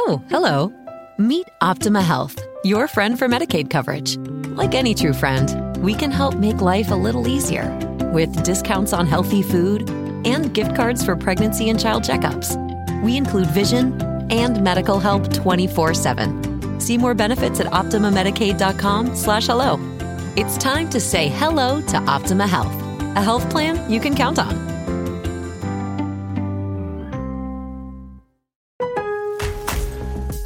Oh, hello. Meet Optima Health, your friend for Medicaid coverage. Like any true friend, we can help make life a little easier with discounts on healthy food and gift cards for pregnancy and child checkups. We include vision and medical help 24-7. See more benefits at optimamedicaid.com slash hello. It's time to say hello to Optima Health, a health plan you can count on.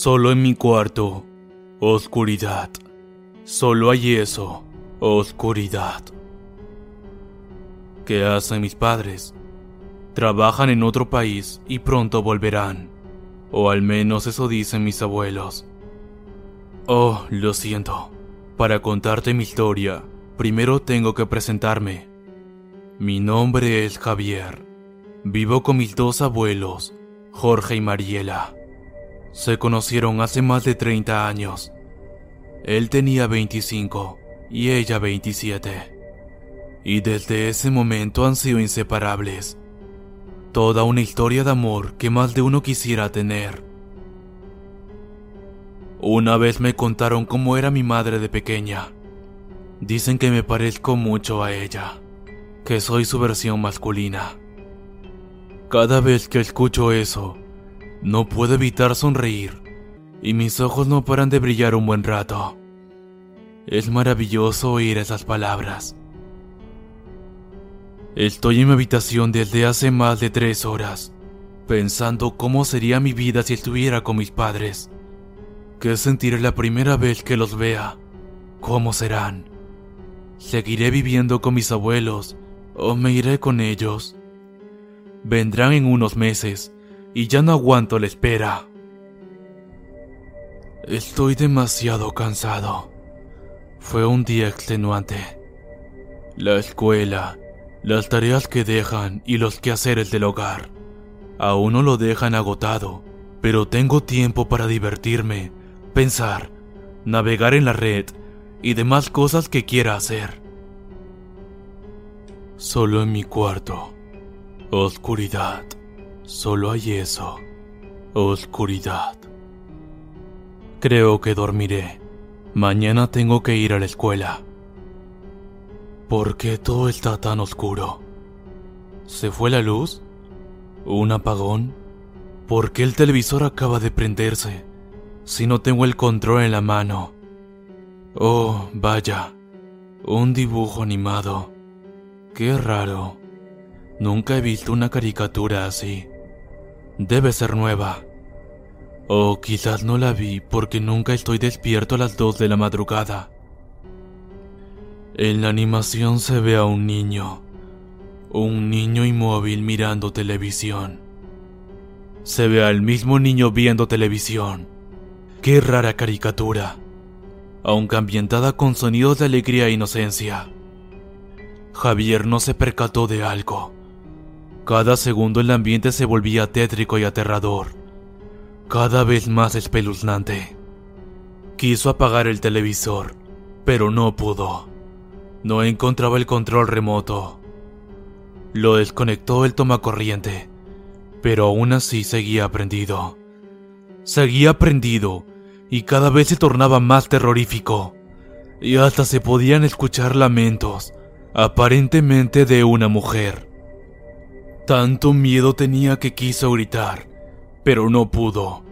Solo en mi cuarto, oscuridad. Solo hay eso, oscuridad. ¿Qué hacen mis padres? Trabajan en otro país y pronto volverán. O al menos eso dicen mis abuelos. Oh, lo siento. Para contarte mi historia, primero tengo que presentarme. Mi nombre es Javier. Vivo con mis dos abuelos, Jorge y Mariela. Se conocieron hace más de 30 años. Él tenía 25 y ella 27. Y desde ese momento han sido inseparables. Toda una historia de amor que más de uno quisiera tener. Una vez me contaron cómo era mi madre de pequeña. Dicen que me parezco mucho a ella, que soy su versión masculina. Cada vez que escucho eso, no puedo evitar sonreír y mis ojos no paran de brillar un buen rato. Es maravilloso oír esas palabras. Estoy en mi habitación desde hace más de tres horas, pensando cómo sería mi vida si estuviera con mis padres. ¿Qué sentiré la primera vez que los vea? ¿Cómo serán? ¿Seguiré viviendo con mis abuelos o me iré con ellos? Vendrán en unos meses y ya no aguanto la espera. Estoy demasiado cansado. Fue un día extenuante. La escuela, las tareas que dejan y los quehaceres del hogar. A uno lo dejan agotado, pero tengo tiempo para divertirme, pensar, navegar en la red y demás cosas que quiera hacer. Solo en mi cuarto. Oscuridad. Solo hay eso. Oscuridad. Creo que dormiré. Mañana tengo que ir a la escuela. ¿Por qué todo está tan oscuro? ¿Se fue la luz? ¿Un apagón? ¿Por qué el televisor acaba de prenderse si no tengo el control en la mano? Oh, vaya, un dibujo animado. Qué raro. Nunca he visto una caricatura así. Debe ser nueva. O quizás no la vi porque nunca estoy despierto a las 2 de la madrugada. En la animación se ve a un niño. Un niño inmóvil mirando televisión. Se ve al mismo niño viendo televisión. Qué rara caricatura. Aunque ambientada con sonidos de alegría e inocencia. Javier no se percató de algo. Cada segundo el ambiente se volvía tétrico y aterrador, cada vez más espeluznante. Quiso apagar el televisor, pero no pudo. No encontraba el control remoto. Lo desconectó el tomacorriente, pero aún así seguía prendido. Seguía prendido y cada vez se tornaba más terrorífico. Y hasta se podían escuchar lamentos, aparentemente de una mujer. Tanto miedo tenía que quiso gritar, pero no pudo.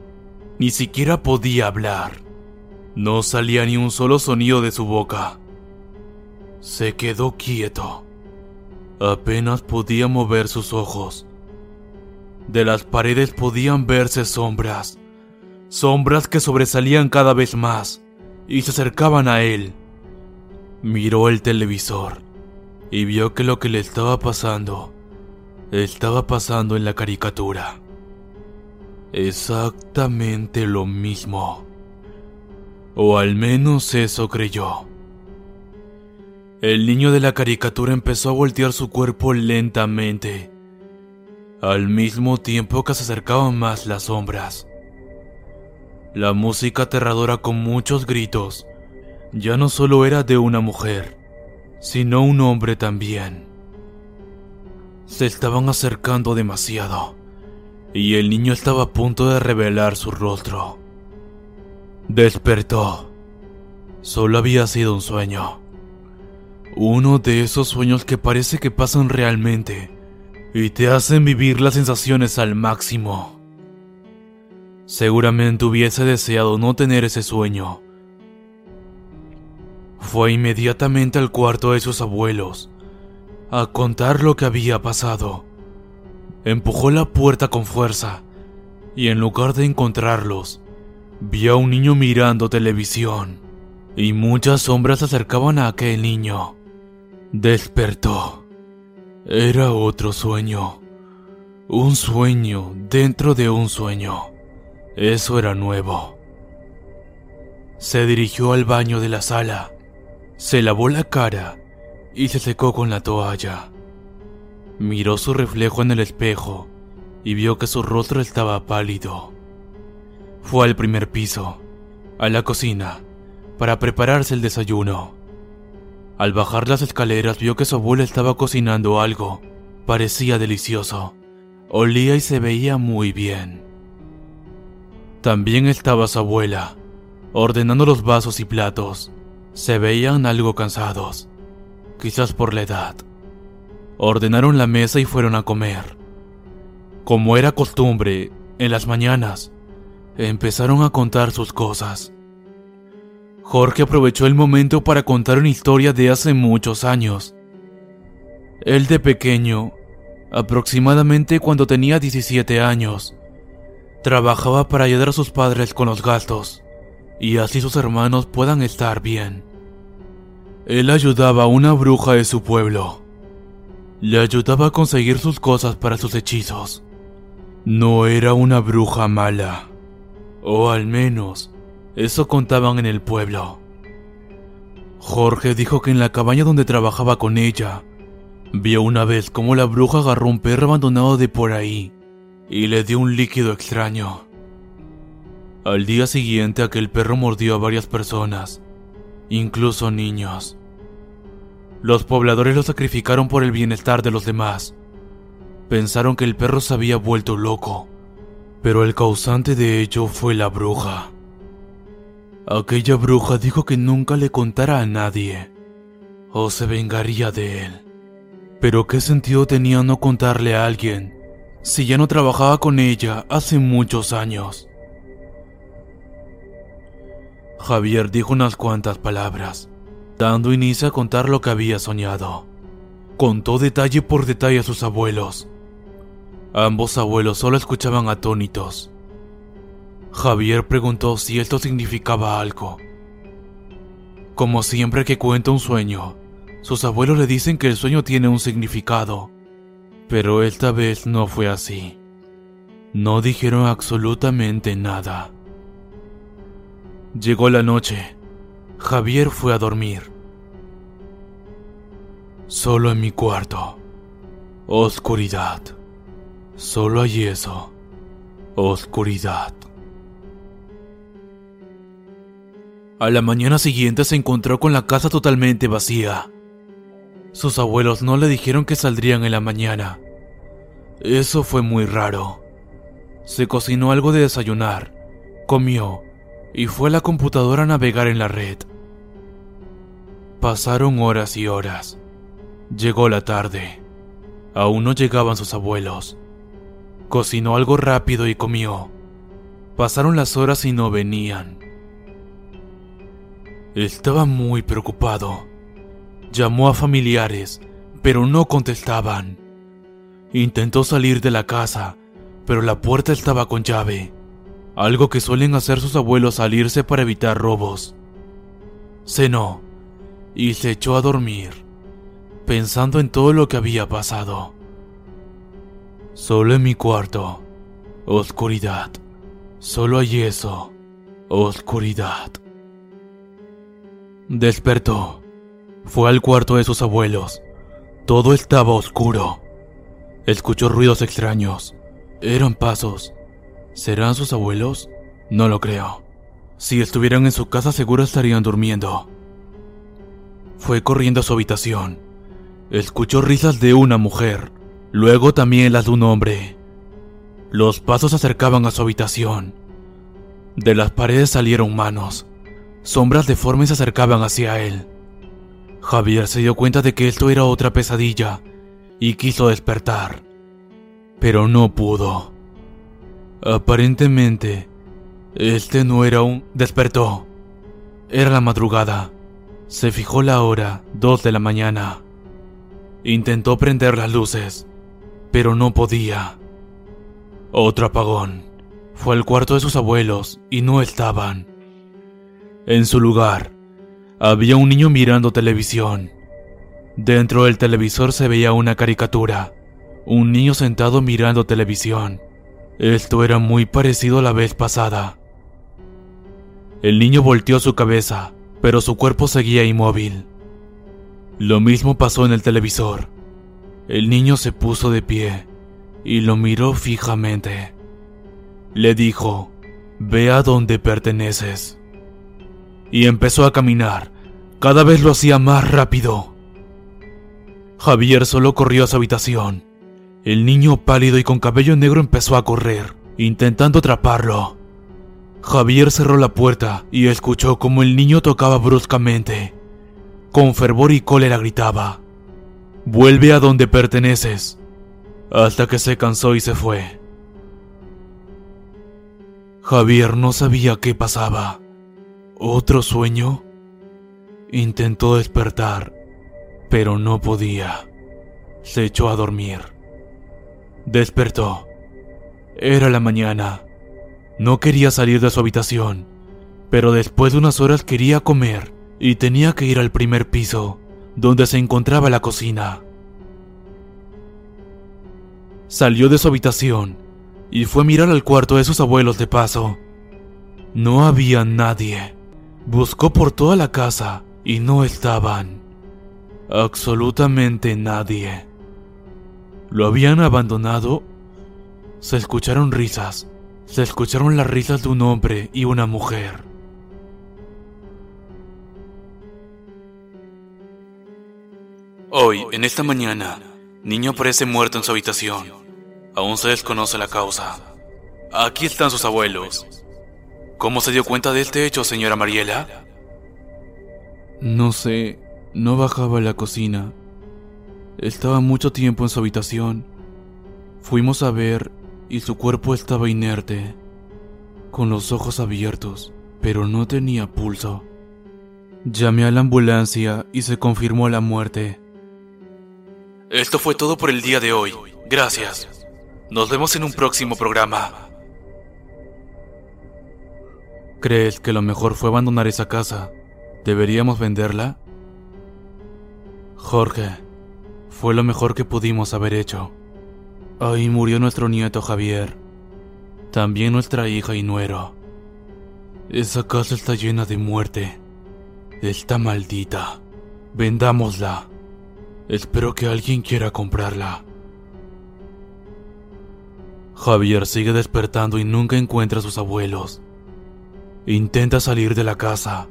Ni siquiera podía hablar. No salía ni un solo sonido de su boca. Se quedó quieto. Apenas podía mover sus ojos. De las paredes podían verse sombras, sombras que sobresalían cada vez más y se acercaban a él. Miró el televisor y vio que lo que le estaba pasando estaba pasando en la caricatura. Exactamente lo mismo. O al menos eso creyó. El niño de la caricatura empezó a voltear su cuerpo lentamente, al mismo tiempo que se acercaban más las sombras. La música aterradora con muchos gritos ya no solo era de una mujer, sino un hombre también. Se estaban acercando demasiado, y el niño estaba a punto de revelar su rostro. Despertó. Solo había sido un sueño. Uno de esos sueños que parece que pasan realmente y te hacen vivir las sensaciones al máximo. Seguramente hubiese deseado no tener ese sueño. Fue inmediatamente al cuarto de sus abuelos a contar lo que había pasado. Empujó la puerta con fuerza y en lugar de encontrarlos, vio a un niño mirando televisión y muchas sombras se acercaban a aquel niño. Despertó. Era otro sueño. Un sueño dentro de un sueño. Eso era nuevo. Se dirigió al baño de la sala, se lavó la cara y se secó con la toalla. Miró su reflejo en el espejo y vio que su rostro estaba pálido. Fue al primer piso, a la cocina, para prepararse el desayuno. Al bajar las escaleras vio que su abuela estaba cocinando algo. Parecía delicioso. Olía y se veía muy bien. También estaba su abuela, ordenando los vasos y platos. Se veían algo cansados, quizás por la edad. Ordenaron la mesa y fueron a comer. Como era costumbre, en las mañanas, empezaron a contar sus cosas. Jorge aprovechó el momento para contar una historia de hace muchos años. Él de pequeño, aproximadamente cuando tenía 17 años, Trabajaba para ayudar a sus padres con los gastos, y así sus hermanos puedan estar bien. Él ayudaba a una bruja de su pueblo. Le ayudaba a conseguir sus cosas para sus hechizos. No era una bruja mala. O al menos, eso contaban en el pueblo. Jorge dijo que en la cabaña donde trabajaba con ella, vio una vez cómo la bruja agarró un perro abandonado de por ahí y le dio un líquido extraño. Al día siguiente aquel perro mordió a varias personas, incluso niños. Los pobladores lo sacrificaron por el bienestar de los demás. Pensaron que el perro se había vuelto loco, pero el causante de ello fue la bruja. Aquella bruja dijo que nunca le contara a nadie, o se vengaría de él. Pero ¿qué sentido tenía no contarle a alguien si ya no trabajaba con ella hace muchos años? Javier dijo unas cuantas palabras, dando inicio a contar lo que había soñado. Contó detalle por detalle a sus abuelos. Ambos abuelos solo escuchaban atónitos. Javier preguntó si esto significaba algo. Como siempre que cuenta un sueño, sus abuelos le dicen que el sueño tiene un significado pero esta vez no fue así. No dijeron absolutamente nada. Llegó la noche. Javier fue a dormir. Solo en mi cuarto. Oscuridad. Solo hay eso. Oscuridad. A la mañana siguiente se encontró con la casa totalmente vacía. Sus abuelos no le dijeron que saldrían en la mañana. Eso fue muy raro. Se cocinó algo de desayunar, comió y fue a la computadora a navegar en la red. Pasaron horas y horas. Llegó la tarde. Aún no llegaban sus abuelos. Cocinó algo rápido y comió. Pasaron las horas y no venían. Estaba muy preocupado. Llamó a familiares, pero no contestaban. Intentó salir de la casa, pero la puerta estaba con llave, algo que suelen hacer sus abuelos salirse para evitar robos. Cenó y se echó a dormir, pensando en todo lo que había pasado. Solo en mi cuarto, oscuridad. Solo hay eso. Oscuridad. Despertó. Fue al cuarto de sus abuelos. Todo estaba oscuro. Escuchó ruidos extraños. Eran pasos. ¿Serán sus abuelos? No lo creo. Si estuvieran en su casa seguro estarían durmiendo. Fue corriendo a su habitación. Escuchó risas de una mujer, luego también las de un hombre. Los pasos se acercaban a su habitación. De las paredes salieron manos. Sombras deformes se acercaban hacia él. Javier se dio cuenta de que esto era otra pesadilla y quiso despertar, pero no pudo. Aparentemente, este no era un... despertó. Era la madrugada. Se fijó la hora, dos de la mañana. Intentó prender las luces, pero no podía. Otro apagón. Fue al cuarto de sus abuelos y no estaban. En su lugar, había un niño mirando televisión. Dentro del televisor se veía una caricatura. Un niño sentado mirando televisión. Esto era muy parecido a la vez pasada. El niño volteó su cabeza, pero su cuerpo seguía inmóvil. Lo mismo pasó en el televisor. El niño se puso de pie y lo miró fijamente. Le dijo, ve a donde perteneces. Y empezó a caminar. Cada vez lo hacía más rápido. Javier solo corrió a su habitación. El niño pálido y con cabello negro empezó a correr, intentando atraparlo. Javier cerró la puerta y escuchó como el niño tocaba bruscamente. Con fervor y cólera gritaba, Vuelve a donde perteneces hasta que se cansó y se fue. Javier no sabía qué pasaba. ¿Otro sueño? Intentó despertar, pero no podía. Se echó a dormir. Despertó. Era la mañana. No quería salir de su habitación, pero después de unas horas quería comer y tenía que ir al primer piso, donde se encontraba la cocina. Salió de su habitación y fue a mirar al cuarto de sus abuelos de paso. No había nadie. Buscó por toda la casa y no estaban. Absolutamente nadie. ¿Lo habían abandonado? Se escucharon risas. Se escucharon las risas de un hombre y una mujer. Hoy, en esta mañana, Niño aparece muerto en su habitación. Aún se desconoce la causa. Aquí están sus abuelos. ¿Cómo se dio cuenta de este hecho, señora Mariela? No sé, no bajaba a la cocina. Estaba mucho tiempo en su habitación. Fuimos a ver y su cuerpo estaba inerte, con los ojos abiertos, pero no tenía pulso. Llamé a la ambulancia y se confirmó la muerte. Esto fue todo por el día de hoy. Gracias. Nos vemos en un próximo programa. ¿Crees que lo mejor fue abandonar esa casa? ¿Deberíamos venderla? Jorge, fue lo mejor que pudimos haber hecho. Ahí murió nuestro nieto Javier. También nuestra hija y nuero. Esa casa está llena de muerte. Está maldita. Vendámosla. Espero que alguien quiera comprarla. Javier sigue despertando y nunca encuentra a sus abuelos. Intenta salir de la casa,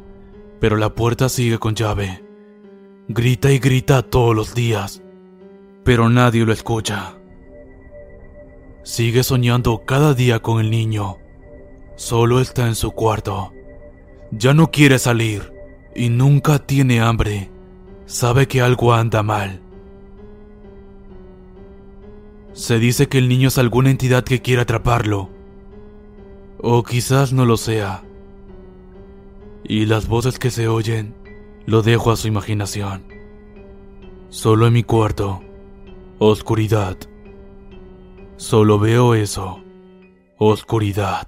pero la puerta sigue con llave. Grita y grita todos los días, pero nadie lo escucha. Sigue soñando cada día con el niño. Solo está en su cuarto. Ya no quiere salir y nunca tiene hambre sabe que algo anda mal. Se dice que el niño es alguna entidad que quiere atraparlo. O quizás no lo sea. Y las voces que se oyen lo dejo a su imaginación. Solo en mi cuarto. Oscuridad. Solo veo eso. Oscuridad.